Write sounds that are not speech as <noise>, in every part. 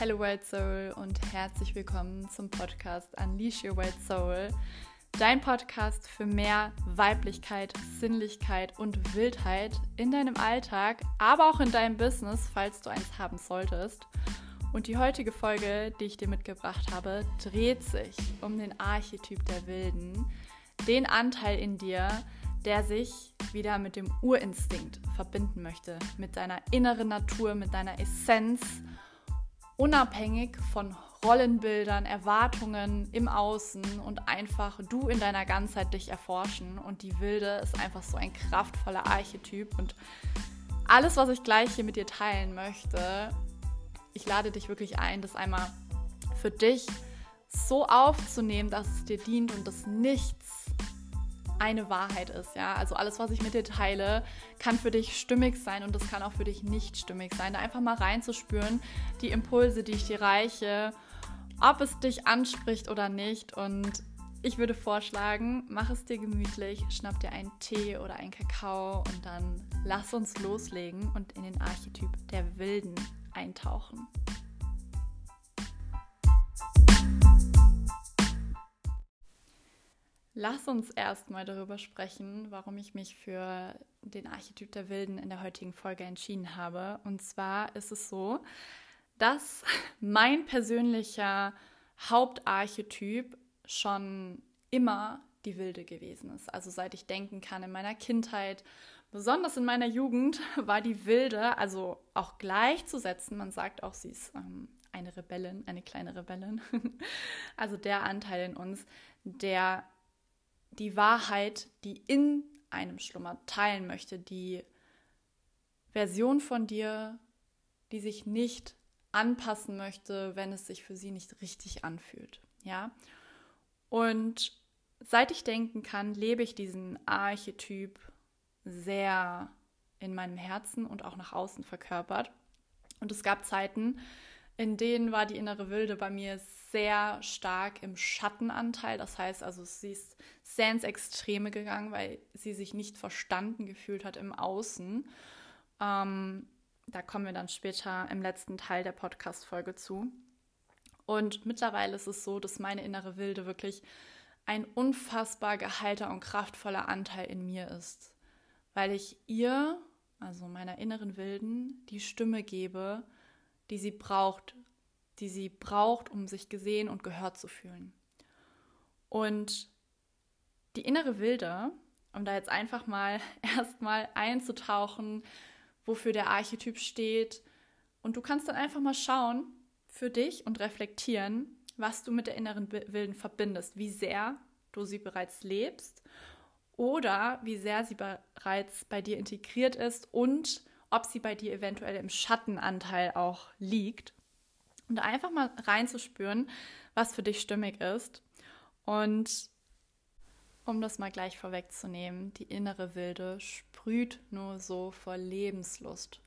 Hello White Soul und herzlich willkommen zum Podcast Unleash Your White Soul. Dein Podcast für mehr Weiblichkeit, Sinnlichkeit und Wildheit in deinem Alltag, aber auch in deinem Business, falls du eins haben solltest. Und die heutige Folge, die ich dir mitgebracht habe, dreht sich um den Archetyp der Wilden, den Anteil in dir, der sich wieder mit dem Urinstinkt verbinden möchte, mit deiner inneren Natur, mit deiner Essenz unabhängig von Rollenbildern, Erwartungen im Außen und einfach du in deiner Ganzheit dich erforschen. Und die Wilde ist einfach so ein kraftvoller Archetyp. Und alles, was ich gleich hier mit dir teilen möchte, ich lade dich wirklich ein, das einmal für dich so aufzunehmen, dass es dir dient und dass nichts eine Wahrheit ist, ja. Also alles, was ich mit dir teile, kann für dich stimmig sein und das kann auch für dich nicht stimmig sein. Da einfach mal reinzuspüren, die Impulse, die ich dir reiche, ob es dich anspricht oder nicht. Und ich würde vorschlagen, mach es dir gemütlich, schnapp dir einen Tee oder einen Kakao und dann lass uns loslegen und in den Archetyp der Wilden eintauchen. Lass uns erstmal darüber sprechen, warum ich mich für den Archetyp der Wilden in der heutigen Folge entschieden habe. Und zwar ist es so, dass <laughs> mein persönlicher Hauptarchetyp schon immer die Wilde gewesen ist. Also seit ich denken kann in meiner Kindheit, besonders in meiner Jugend, <laughs> war die Wilde, also auch gleichzusetzen. Man sagt auch, sie ist ähm, eine Rebellin, eine kleine Rebellin. <laughs> also der Anteil in uns, der die Wahrheit, die in einem schlummert, teilen möchte, die Version von dir, die sich nicht anpassen möchte, wenn es sich für sie nicht richtig anfühlt. Ja? Und seit ich denken kann, lebe ich diesen Archetyp sehr in meinem Herzen und auch nach außen verkörpert. Und es gab Zeiten, in denen war die innere Wilde bei mir sehr stark im Schattenanteil. Das heißt also, sie ist sehr ins Extreme gegangen, weil sie sich nicht verstanden gefühlt hat im Außen. Ähm, da kommen wir dann später im letzten Teil der Podcast-Folge zu. Und mittlerweile ist es so, dass meine innere Wilde wirklich ein unfassbar geheilter und kraftvoller Anteil in mir ist, weil ich ihr, also meiner inneren Wilden, die Stimme gebe, die sie braucht, die sie braucht, um sich gesehen und gehört zu fühlen. Und die innere Wilde, um da jetzt einfach mal <laughs> erstmal einzutauchen, wofür der Archetyp steht. Und du kannst dann einfach mal schauen für dich und reflektieren, was du mit der inneren Wilden verbindest, wie sehr du sie bereits lebst oder wie sehr sie bereits bei dir integriert ist und ob sie bei dir eventuell im Schattenanteil auch liegt. Und einfach mal reinzuspüren, was für dich stimmig ist. Und um das mal gleich vorwegzunehmen, die innere Wilde sprüht nur so vor Lebenslust,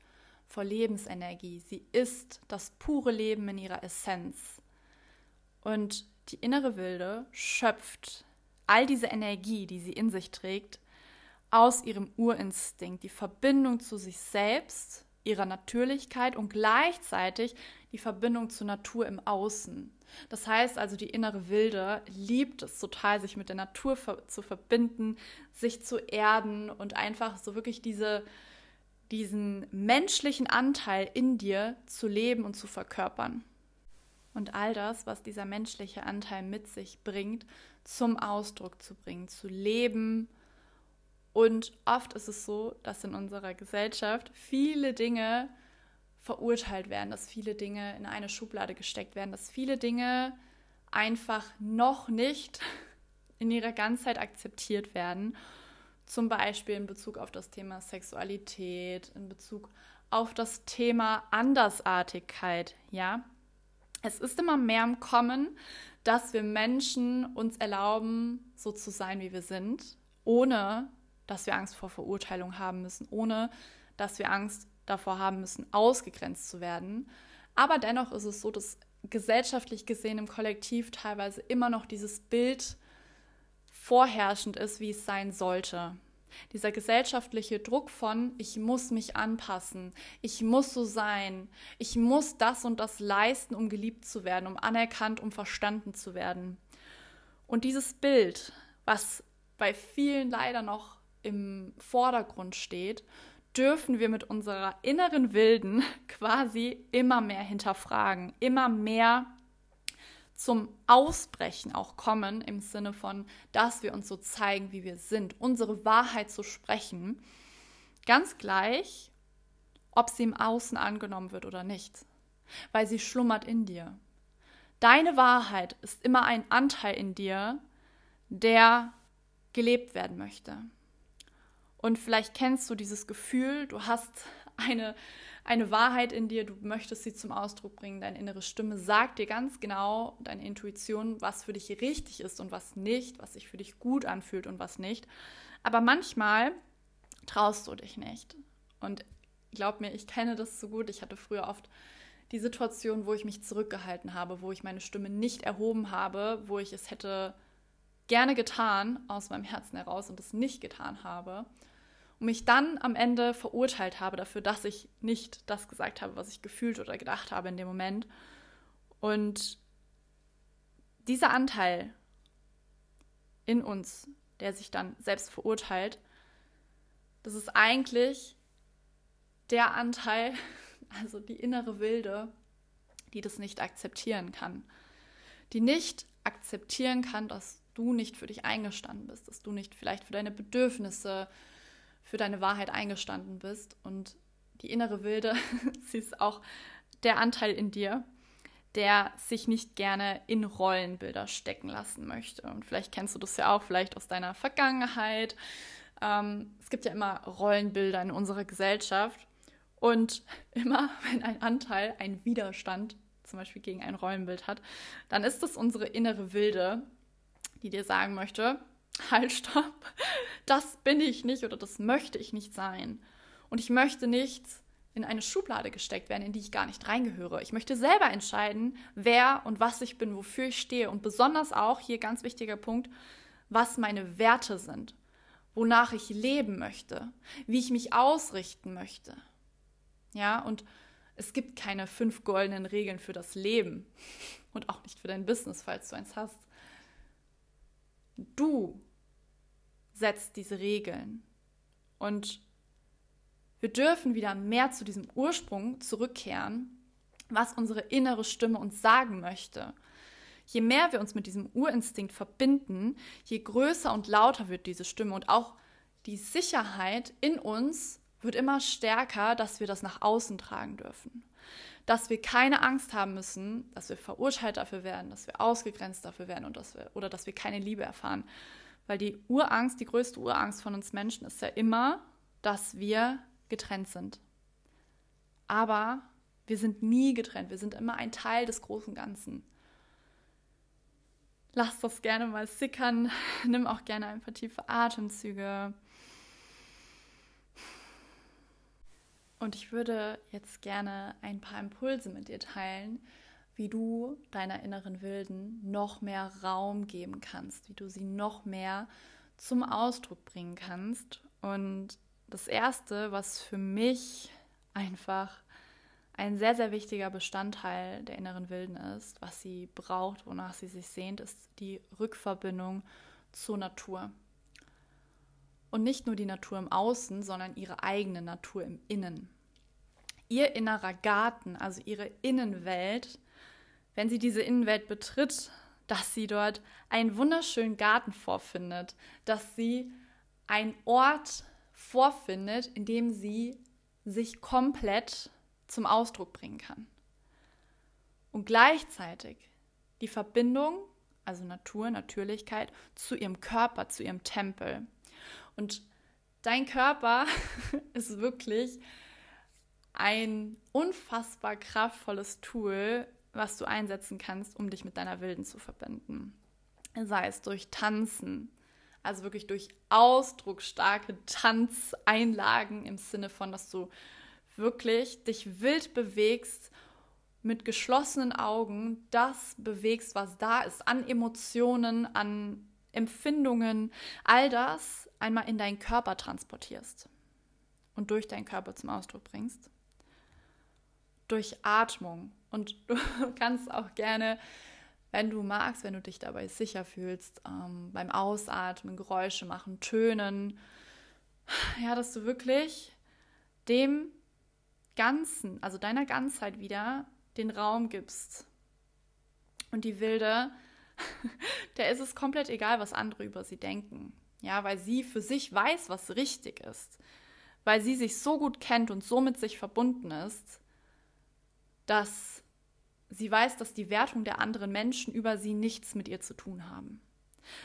vor Lebensenergie. Sie ist das pure Leben in ihrer Essenz. Und die innere Wilde schöpft all diese Energie, die sie in sich trägt, aus ihrem Urinstinkt, die Verbindung zu sich selbst, ihrer Natürlichkeit und gleichzeitig die Verbindung zur Natur im Außen. Das heißt also, die innere Wilde liebt es total, sich mit der Natur zu verbinden, sich zu erden und einfach so wirklich diese, diesen menschlichen Anteil in dir zu leben und zu verkörpern. Und all das, was dieser menschliche Anteil mit sich bringt, zum Ausdruck zu bringen, zu leben, und oft ist es so, dass in unserer Gesellschaft viele Dinge verurteilt werden, dass viele Dinge in eine Schublade gesteckt werden, dass viele Dinge einfach noch nicht <laughs> in ihrer Ganzheit akzeptiert werden. Zum Beispiel in Bezug auf das Thema Sexualität, in Bezug auf das Thema Andersartigkeit, ja. Es ist immer mehr im Kommen, dass wir Menschen uns erlauben, so zu sein, wie wir sind, ohne dass wir Angst vor Verurteilung haben müssen, ohne dass wir Angst davor haben müssen, ausgegrenzt zu werden. Aber dennoch ist es so, dass gesellschaftlich gesehen im Kollektiv teilweise immer noch dieses Bild vorherrschend ist, wie es sein sollte. Dieser gesellschaftliche Druck von, ich muss mich anpassen, ich muss so sein, ich muss das und das leisten, um geliebt zu werden, um anerkannt, um verstanden zu werden. Und dieses Bild, was bei vielen leider noch im Vordergrund steht, dürfen wir mit unserer inneren Wilden <laughs> quasi immer mehr hinterfragen, immer mehr zum Ausbrechen auch kommen, im Sinne von, dass wir uns so zeigen, wie wir sind, unsere Wahrheit zu sprechen, ganz gleich, ob sie im Außen angenommen wird oder nicht, weil sie schlummert in dir. Deine Wahrheit ist immer ein Anteil in dir, der gelebt werden möchte. Und vielleicht kennst du dieses Gefühl, du hast eine, eine Wahrheit in dir, du möchtest sie zum Ausdruck bringen, deine innere Stimme sagt dir ganz genau, deine Intuition, was für dich richtig ist und was nicht, was sich für dich gut anfühlt und was nicht. Aber manchmal traust du dich nicht. Und glaub mir, ich kenne das so gut. Ich hatte früher oft die Situation, wo ich mich zurückgehalten habe, wo ich meine Stimme nicht erhoben habe, wo ich es hätte gerne getan aus meinem Herzen heraus und es nicht getan habe und mich dann am Ende verurteilt habe dafür, dass ich nicht das gesagt habe, was ich gefühlt oder gedacht habe in dem Moment. Und dieser Anteil in uns, der sich dann selbst verurteilt, das ist eigentlich der Anteil, <laughs> also die innere Wilde, die das nicht akzeptieren kann. Die nicht akzeptieren kann, dass du nicht für dich eingestanden bist, dass du nicht vielleicht für deine Bedürfnisse, für deine Wahrheit eingestanden bist. Und die innere Wilde, <laughs> sie ist auch der Anteil in dir, der sich nicht gerne in Rollenbilder stecken lassen möchte. Und vielleicht kennst du das ja auch, vielleicht aus deiner Vergangenheit. Ähm, es gibt ja immer Rollenbilder in unserer Gesellschaft. Und <laughs> immer, wenn ein Anteil einen Widerstand zum Beispiel gegen ein Rollenbild hat, dann ist es unsere innere Wilde, die dir sagen möchte, <laughs> halt, stopp, das bin ich nicht oder das möchte ich nicht sein. Und ich möchte nicht in eine Schublade gesteckt werden, in die ich gar nicht reingehöre. Ich möchte selber entscheiden, wer und was ich bin, wofür ich stehe. Und besonders auch, hier ganz wichtiger Punkt, was meine Werte sind, wonach ich leben möchte, wie ich mich ausrichten möchte. Ja, und es gibt keine fünf goldenen Regeln für das Leben <laughs> und auch nicht für dein Business, falls du eins hast. Du setzt diese Regeln. Und wir dürfen wieder mehr zu diesem Ursprung zurückkehren, was unsere innere Stimme uns sagen möchte. Je mehr wir uns mit diesem Urinstinkt verbinden, je größer und lauter wird diese Stimme und auch die Sicherheit in uns wird immer stärker, dass wir das nach außen tragen dürfen. Dass wir keine Angst haben müssen, dass wir verurteilt dafür werden, dass wir ausgegrenzt dafür werden und dass wir, oder dass wir keine Liebe erfahren. Weil die Urangst, die größte Urangst von uns Menschen ist ja immer, dass wir getrennt sind. Aber wir sind nie getrennt, wir sind immer ein Teil des großen Ganzen. Lass das gerne mal sickern, <laughs> nimm auch gerne ein paar tiefe Atemzüge. Und ich würde jetzt gerne ein paar Impulse mit dir teilen, wie du deiner inneren Wilden noch mehr Raum geben kannst, wie du sie noch mehr zum Ausdruck bringen kannst. Und das Erste, was für mich einfach ein sehr, sehr wichtiger Bestandteil der inneren Wilden ist, was sie braucht, wonach sie sich sehnt, ist die Rückverbindung zur Natur. Und nicht nur die Natur im Außen, sondern ihre eigene Natur im Innen. Ihr innerer Garten, also ihre Innenwelt, wenn sie diese Innenwelt betritt, dass sie dort einen wunderschönen Garten vorfindet, dass sie einen Ort vorfindet, in dem sie sich komplett zum Ausdruck bringen kann. Und gleichzeitig die Verbindung, also Natur, Natürlichkeit, zu ihrem Körper, zu ihrem Tempel. Und dein Körper <laughs> ist wirklich ein unfassbar kraftvolles Tool, was du einsetzen kannst, um dich mit deiner Wilden zu verbinden. Sei es durch Tanzen, also wirklich durch ausdrucksstarke Tanzeinlagen im Sinne von, dass du wirklich dich wild bewegst, mit geschlossenen Augen das bewegst, was da ist, an Emotionen, an Empfindungen, all das einmal in deinen Körper transportierst und durch deinen Körper zum Ausdruck bringst. Durch Atmung. Und <laughs> du kannst auch gerne, wenn du magst, wenn du dich dabei sicher fühlst, ähm, beim Ausatmen Geräusche machen, Tönen. Ja, dass du wirklich dem Ganzen, also deiner Ganzheit wieder den Raum gibst. Und die Wilde, <laughs> der ist es komplett egal, was andere über sie denken. Ja, weil sie für sich weiß, was richtig ist. Weil sie sich so gut kennt und so mit sich verbunden ist, dass sie weiß, dass die Wertung der anderen Menschen über sie nichts mit ihr zu tun haben.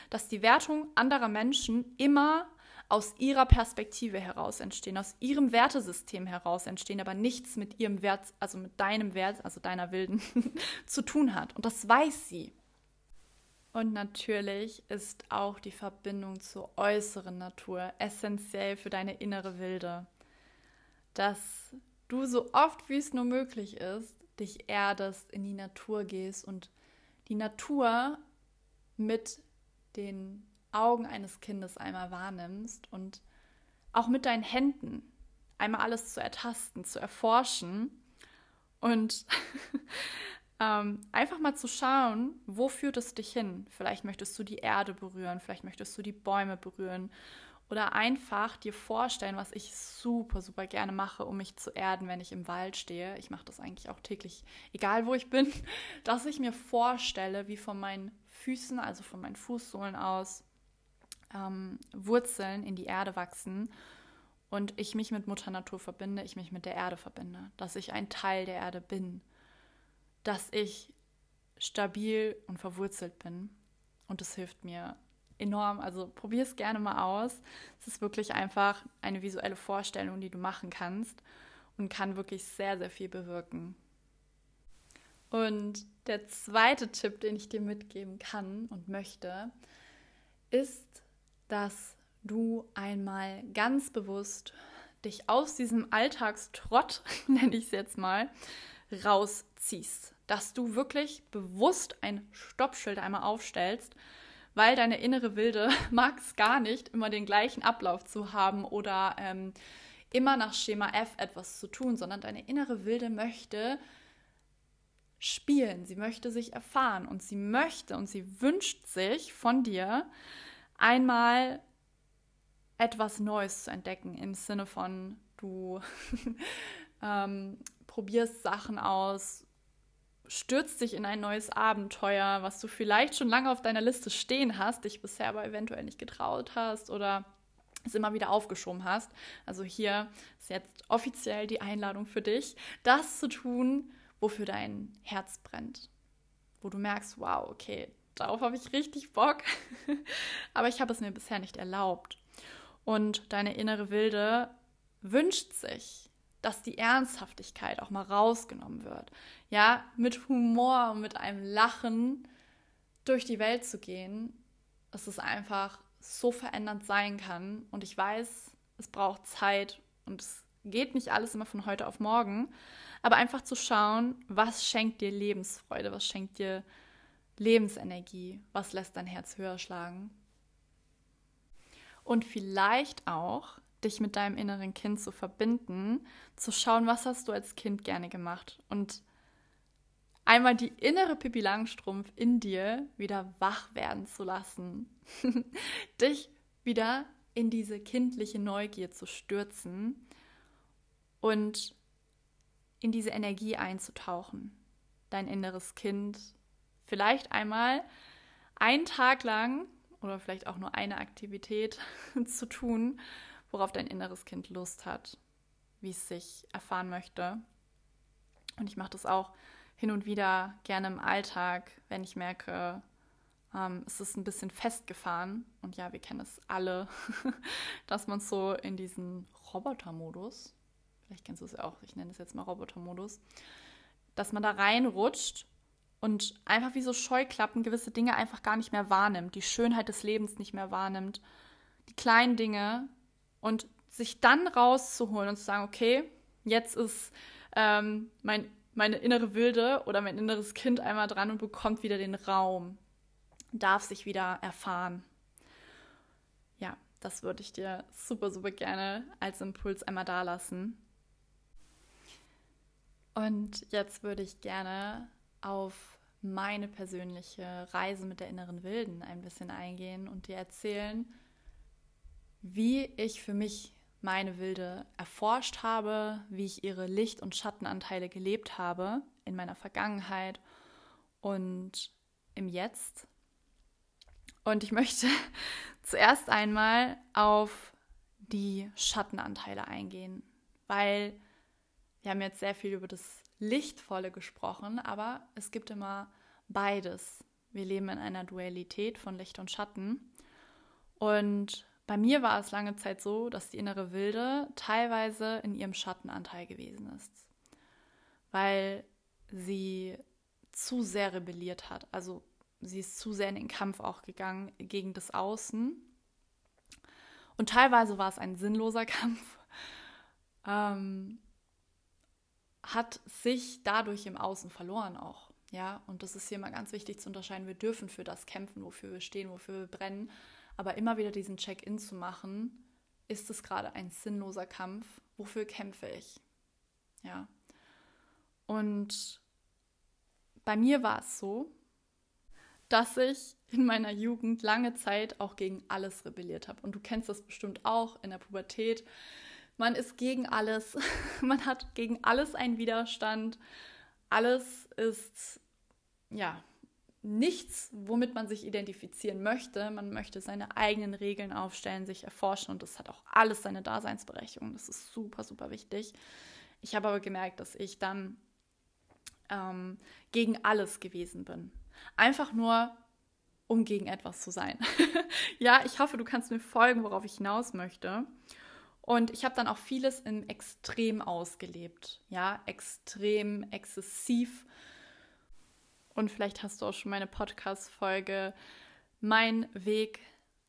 Dass die Wertung anderer Menschen immer aus ihrer Perspektive heraus entstehen, aus ihrem Wertesystem heraus entstehen, aber nichts mit ihrem Wert, also mit deinem Wert, also deiner Wilden, <laughs> zu tun hat. Und das weiß sie. Und natürlich ist auch die Verbindung zur äußeren Natur essentiell für deine innere Wilde. Dass du so oft wie es nur möglich ist, dich erdest, in die Natur gehst und die Natur mit den Augen eines Kindes einmal wahrnimmst und auch mit deinen Händen einmal alles zu ertasten, zu erforschen und <laughs> ähm, einfach mal zu schauen, wo führt es dich hin? Vielleicht möchtest du die Erde berühren, vielleicht möchtest du die Bäume berühren oder einfach dir vorstellen, was ich super, super gerne mache, um mich zu erden, wenn ich im Wald stehe. Ich mache das eigentlich auch täglich, egal wo ich bin, <laughs> dass ich mir vorstelle, wie von meinen Füßen, also von meinen Fußsohlen aus, ähm, Wurzeln in die Erde wachsen und ich mich mit Mutter Natur verbinde, ich mich mit der Erde verbinde, dass ich ein Teil der Erde bin, dass ich stabil und verwurzelt bin. Und das hilft mir enorm. Also probier es gerne mal aus. Es ist wirklich einfach eine visuelle Vorstellung, die du machen kannst und kann wirklich sehr, sehr viel bewirken. Und der zweite Tipp, den ich dir mitgeben kann und möchte, ist dass du einmal ganz bewusst dich aus diesem Alltagstrott, <laughs> nenne ich es jetzt mal, rausziehst. Dass du wirklich bewusst ein Stoppschild einmal aufstellst, weil deine innere Wilde <laughs> mag es gar nicht, immer den gleichen Ablauf zu haben oder ähm, immer nach Schema F etwas zu tun, sondern deine innere Wilde möchte spielen, sie möchte sich erfahren und sie möchte und sie wünscht sich von dir, einmal etwas Neues zu entdecken im Sinne von, du <laughs> ähm, probierst Sachen aus, stürzt dich in ein neues Abenteuer, was du vielleicht schon lange auf deiner Liste stehen hast, dich bisher aber eventuell nicht getraut hast oder es immer wieder aufgeschoben hast. Also hier ist jetzt offiziell die Einladung für dich, das zu tun, wofür dein Herz brennt. Wo du merkst, wow, okay, Darauf habe ich richtig Bock. <laughs> Aber ich habe es mir bisher nicht erlaubt. Und deine innere Wilde wünscht sich, dass die Ernsthaftigkeit auch mal rausgenommen wird. Ja, mit Humor und mit einem Lachen durch die Welt zu gehen, dass es einfach so verändernd sein kann. Und ich weiß, es braucht Zeit und es geht nicht alles immer von heute auf morgen. Aber einfach zu schauen, was schenkt dir Lebensfreude, was schenkt dir Lebensenergie, was lässt dein Herz höher schlagen. Und vielleicht auch dich mit deinem inneren Kind zu verbinden, zu schauen, was hast du als Kind gerne gemacht? Und einmal die innere Pippi Langstrumpf in dir wieder wach werden zu lassen, <laughs> dich wieder in diese kindliche Neugier zu stürzen und in diese Energie einzutauchen, dein inneres Kind vielleicht einmal einen Tag lang oder vielleicht auch nur eine Aktivität <laughs> zu tun, worauf dein inneres Kind Lust hat, wie es sich erfahren möchte. Und ich mache das auch hin und wieder gerne im Alltag, wenn ich merke, ähm, es ist ein bisschen festgefahren. Und ja, wir kennen es alle, <laughs> dass man so in diesen Robotermodus, vielleicht kennst du es ja auch, ich nenne es jetzt mal Robotermodus, dass man da reinrutscht und einfach wie so Scheuklappen gewisse Dinge einfach gar nicht mehr wahrnimmt, die Schönheit des Lebens nicht mehr wahrnimmt, die kleinen Dinge und sich dann rauszuholen und zu sagen, okay, jetzt ist ähm, mein, meine innere Wilde oder mein inneres Kind einmal dran und bekommt wieder den Raum, darf sich wieder erfahren das würde ich dir super, super gerne als Impuls einmal da lassen. Und jetzt würde ich gerne auf meine persönliche Reise mit der inneren Wilden ein bisschen eingehen und dir erzählen, wie ich für mich meine Wilde erforscht habe, wie ich ihre Licht- und Schattenanteile gelebt habe in meiner Vergangenheit und im Jetzt. Und ich möchte <laughs> zuerst einmal auf die Schattenanteile eingehen, weil wir haben jetzt sehr viel über das Lichtvolle gesprochen, aber es gibt immer beides. Wir leben in einer Dualität von Licht und Schatten. Und bei mir war es lange Zeit so, dass die innere Wilde teilweise in ihrem Schattenanteil gewesen ist, weil sie zu sehr rebelliert hat. Also sie ist zu sehr in den Kampf auch gegangen gegen das Außen. Und teilweise war es ein sinnloser Kampf. Ähm, hat sich dadurch im Außen verloren auch. Ja, und das ist hier mal ganz wichtig zu unterscheiden. Wir dürfen für das kämpfen, wofür wir stehen, wofür wir brennen. Aber immer wieder diesen Check-in zu machen, ist es gerade ein sinnloser Kampf? Wofür kämpfe ich? Ja. Und bei mir war es so, dass ich in meiner Jugend lange Zeit auch gegen alles rebelliert habe. Und du kennst das bestimmt auch in der Pubertät man ist gegen alles. <laughs> Man hat gegen alles einen Widerstand. Alles ist, ja, nichts, womit man sich identifizieren möchte. Man möchte seine eigenen Regeln aufstellen, sich erforschen und das hat auch alles seine Daseinsberechtigung. Das ist super, super wichtig. Ich habe aber gemerkt, dass ich dann ähm, gegen alles gewesen bin. Einfach nur, um gegen etwas zu sein. <laughs> ja, ich hoffe, du kannst mir folgen, worauf ich hinaus möchte. Und ich habe dann auch vieles im Extrem ausgelebt. Ja, extrem, exzessiv. Und vielleicht hast du auch schon meine Podcast-Folge Mein Weg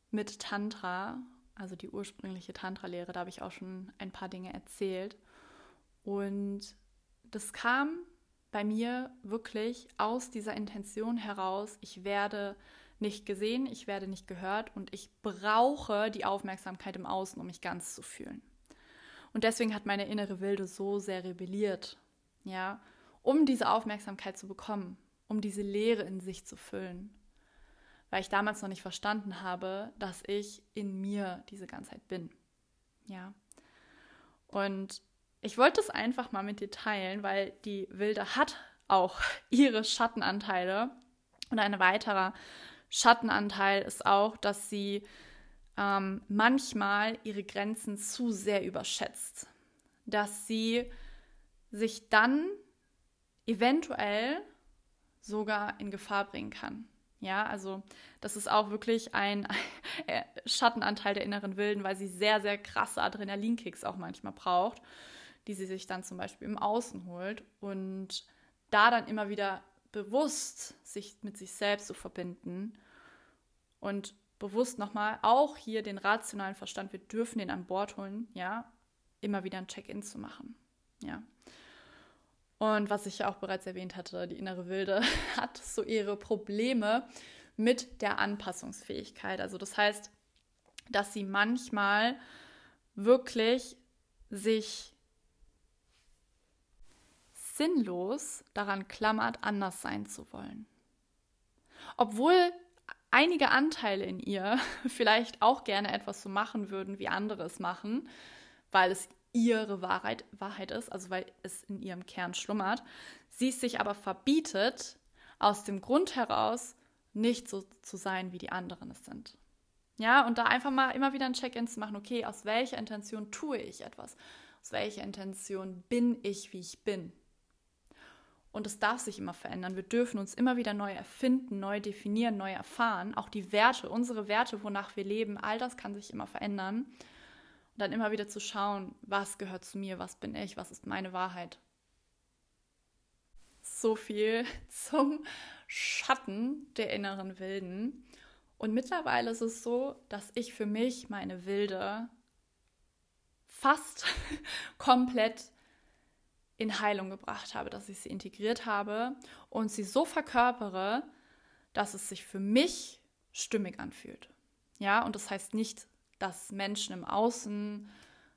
mit Tantra, also die ursprüngliche Tantra-Lehre, da habe ich auch schon ein paar Dinge erzählt. Und das kam bei mir wirklich aus dieser Intention heraus, ich werde nicht gesehen, ich werde nicht gehört und ich brauche die Aufmerksamkeit im Außen, um mich ganz zu fühlen. Und deswegen hat meine innere Wilde so sehr rebelliert, ja, um diese Aufmerksamkeit zu bekommen, um diese Leere in sich zu füllen. Weil ich damals noch nicht verstanden habe, dass ich in mir diese Ganzheit bin. Ja. Und ich wollte es einfach mal mit dir teilen, weil die Wilde hat auch <laughs> ihre Schattenanteile. Und ein weiterer Schattenanteil ist auch, dass sie ähm, manchmal ihre Grenzen zu sehr überschätzt. Dass sie sich dann eventuell sogar in Gefahr bringen kann. Ja, also das ist auch wirklich ein <laughs> Schattenanteil der inneren Wilden, weil sie sehr, sehr krasse Adrenalinkicks auch manchmal braucht, die sie sich dann zum Beispiel im Außen holt und da dann immer wieder bewusst sich mit sich selbst zu verbinden und bewusst nochmal auch hier den rationalen Verstand, wir dürfen den an Bord holen, ja, immer wieder ein Check-in zu machen, ja. Und was ich ja auch bereits erwähnt hatte, die innere Wilde <laughs> hat so ihre Probleme mit der Anpassungsfähigkeit. Also das heißt, dass sie manchmal wirklich sich sinnlos daran klammert, anders sein zu wollen. Obwohl einige Anteile in ihr <laughs> vielleicht auch gerne etwas so machen würden, wie andere es machen, weil es ihre Wahrheit, Wahrheit ist, also weil es in ihrem Kern schlummert, sie es sich aber verbietet, aus dem Grund heraus nicht so zu sein, wie die anderen es sind. Ja, und da einfach mal immer wieder ein Check-in zu machen, okay, aus welcher Intention tue ich etwas? Aus welcher Intention bin ich, wie ich bin? Und es darf sich immer verändern. Wir dürfen uns immer wieder neu erfinden, neu definieren, neu erfahren. Auch die Werte, unsere Werte, wonach wir leben, all das kann sich immer verändern. Und dann immer wieder zu schauen, was gehört zu mir, was bin ich, was ist meine Wahrheit. So viel <laughs> zum Schatten der inneren Wilden. Und mittlerweile ist es so, dass ich für mich meine Wilde fast <laughs> komplett in Heilung gebracht habe, dass ich sie integriert habe und sie so verkörpere, dass es sich für mich stimmig anfühlt. Ja, und das heißt nicht dass Menschen im Außen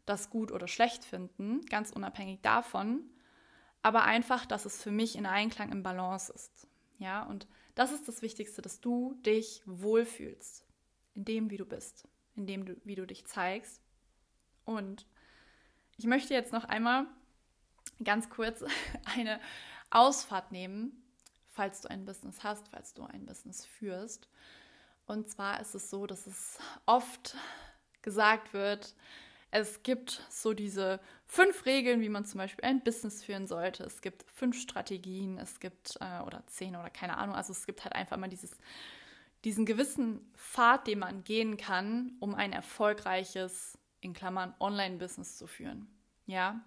das gut oder schlecht finden, ganz unabhängig davon, aber einfach, dass es für mich in Einklang im Balance ist. Ja, und das ist das Wichtigste, dass du dich wohlfühlst in dem, wie du bist, in dem, wie du dich zeigst. Und ich möchte jetzt noch einmal ganz kurz <laughs> eine Ausfahrt nehmen, falls du ein Business hast, falls du ein Business führst. Und zwar ist es so, dass es oft gesagt wird, es gibt so diese fünf Regeln, wie man zum Beispiel ein Business führen sollte. Es gibt fünf Strategien, es gibt äh, oder zehn oder keine Ahnung. Also es gibt halt einfach mal dieses, diesen gewissen Pfad, den man gehen kann, um ein erfolgreiches, in Klammern, Online-Business zu führen. Ja.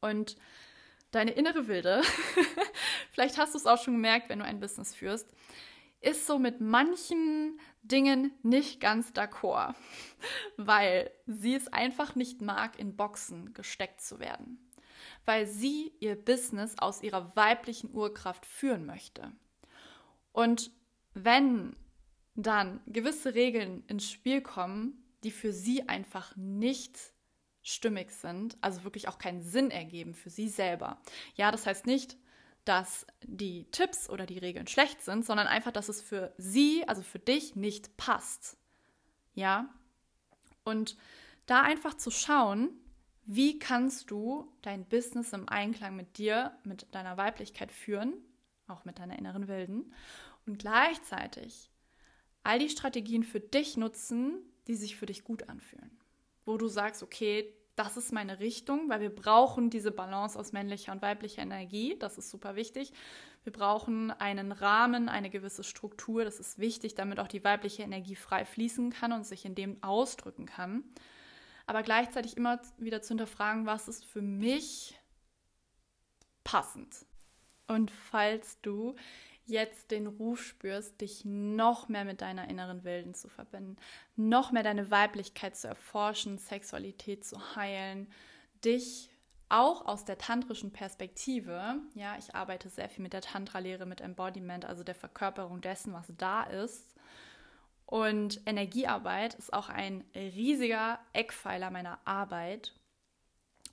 Und deine innere Wilde, <laughs> vielleicht hast du es auch schon gemerkt, wenn du ein Business führst, ist so mit manchen Dingen nicht ganz d'accord, <laughs> weil sie es einfach nicht mag, in Boxen gesteckt zu werden, weil sie ihr Business aus ihrer weiblichen Urkraft führen möchte. Und wenn dann gewisse Regeln ins Spiel kommen, die für sie einfach nicht stimmig sind, also wirklich auch keinen Sinn ergeben für sie selber. Ja, das heißt nicht, dass die Tipps oder die Regeln schlecht sind, sondern einfach, dass es für sie, also für dich, nicht passt. Ja? Und da einfach zu schauen, wie kannst du dein Business im Einklang mit dir, mit deiner Weiblichkeit führen, auch mit deiner inneren Wilden, und gleichzeitig all die Strategien für dich nutzen, die sich für dich gut anfühlen. Wo du sagst, okay, das ist meine Richtung, weil wir brauchen diese Balance aus männlicher und weiblicher Energie. Das ist super wichtig. Wir brauchen einen Rahmen, eine gewisse Struktur. Das ist wichtig, damit auch die weibliche Energie frei fließen kann und sich in dem ausdrücken kann. Aber gleichzeitig immer wieder zu hinterfragen, was ist für mich passend. Und falls du jetzt den Ruf spürst, dich noch mehr mit deiner inneren Wilden zu verbinden, noch mehr deine Weiblichkeit zu erforschen, Sexualität zu heilen, dich auch aus der tantrischen Perspektive, ja, ich arbeite sehr viel mit der Tantra-Lehre, mit Embodiment, also der Verkörperung dessen, was da ist. Und Energiearbeit ist auch ein riesiger Eckpfeiler meiner Arbeit.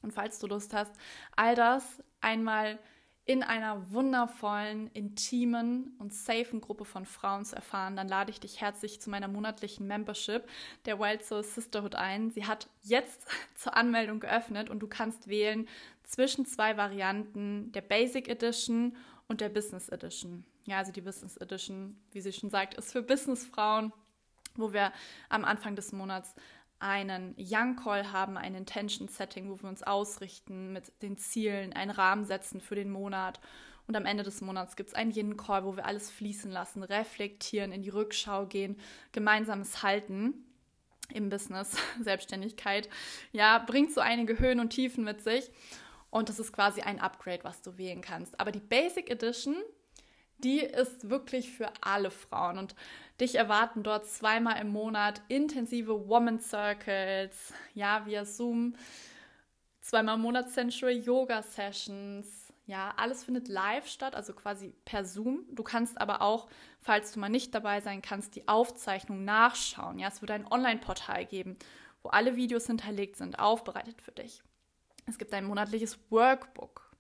Und falls du Lust hast, all das einmal in einer wundervollen, intimen und safen Gruppe von Frauen zu erfahren, dann lade ich dich herzlich zu meiner monatlichen Membership der Wild Soul Sisterhood ein. Sie hat jetzt <laughs> zur Anmeldung geöffnet und du kannst wählen zwischen zwei Varianten der Basic Edition und der Business Edition. Ja, also die Business Edition, wie sie schon sagt, ist für Businessfrauen, wo wir am Anfang des Monats einen Young Call haben, ein Intention Setting, wo wir uns ausrichten mit den Zielen, einen Rahmen setzen für den Monat. Und am Ende des Monats gibt es einen Yin Call, wo wir alles fließen lassen, reflektieren, in die Rückschau gehen, gemeinsames Halten im Business, <laughs> Selbstständigkeit. Ja, bringt so einige Höhen und Tiefen mit sich. Und das ist quasi ein Upgrade, was du wählen kannst. Aber die Basic Edition, die ist wirklich für alle Frauen. Und dich erwarten dort zweimal im Monat intensive Woman Circles, ja, via Zoom, zweimal im Monat Sensual Yoga Sessions. Ja, alles findet live statt, also quasi per Zoom. Du kannst aber auch, falls du mal nicht dabei sein kannst, die Aufzeichnung nachschauen. Ja, es wird ein Online-Portal geben, wo alle Videos hinterlegt sind, aufbereitet für dich. Es gibt ein monatliches Workbook.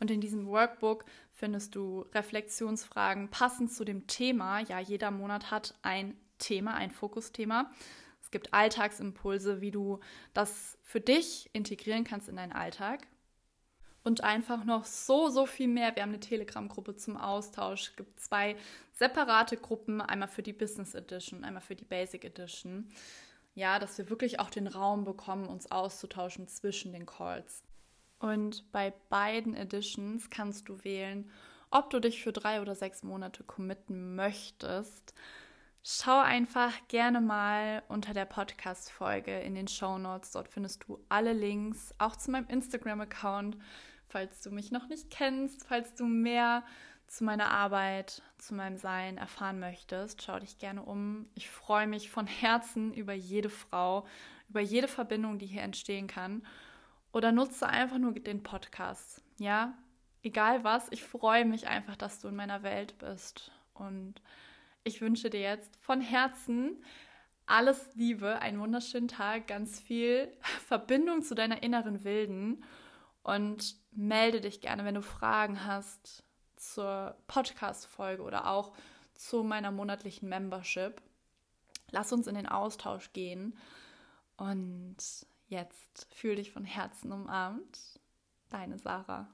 Und in diesem Workbook findest du Reflexionsfragen passend zu dem Thema. Ja, jeder Monat hat ein Thema, ein Fokusthema. Es gibt Alltagsimpulse, wie du das für dich integrieren kannst in deinen Alltag. Und einfach noch so, so viel mehr. Wir haben eine Telegram-Gruppe zum Austausch. Es gibt zwei separate Gruppen, einmal für die Business Edition, einmal für die Basic Edition. Ja, dass wir wirklich auch den Raum bekommen, uns auszutauschen zwischen den Calls. Und bei beiden Editions kannst du wählen, ob du dich für drei oder sechs Monate committen möchtest. Schau einfach gerne mal unter der Podcast-Folge in den Show Notes. Dort findest du alle Links, auch zu meinem Instagram-Account, falls du mich noch nicht kennst, falls du mehr zu meiner Arbeit, zu meinem Sein erfahren möchtest. Schau dich gerne um. Ich freue mich von Herzen über jede Frau, über jede Verbindung, die hier entstehen kann oder nutze einfach nur den Podcast. Ja, egal was, ich freue mich einfach, dass du in meiner Welt bist. Und ich wünsche dir jetzt von Herzen alles Liebe, einen wunderschönen Tag, ganz viel Verbindung zu deiner inneren Wilden und melde dich gerne, wenn du Fragen hast zur Podcast-Folge oder auch zu meiner monatlichen Membership. Lass uns in den Austausch gehen und jetzt fühl dich von Herzen umarmt. Deine Sarah.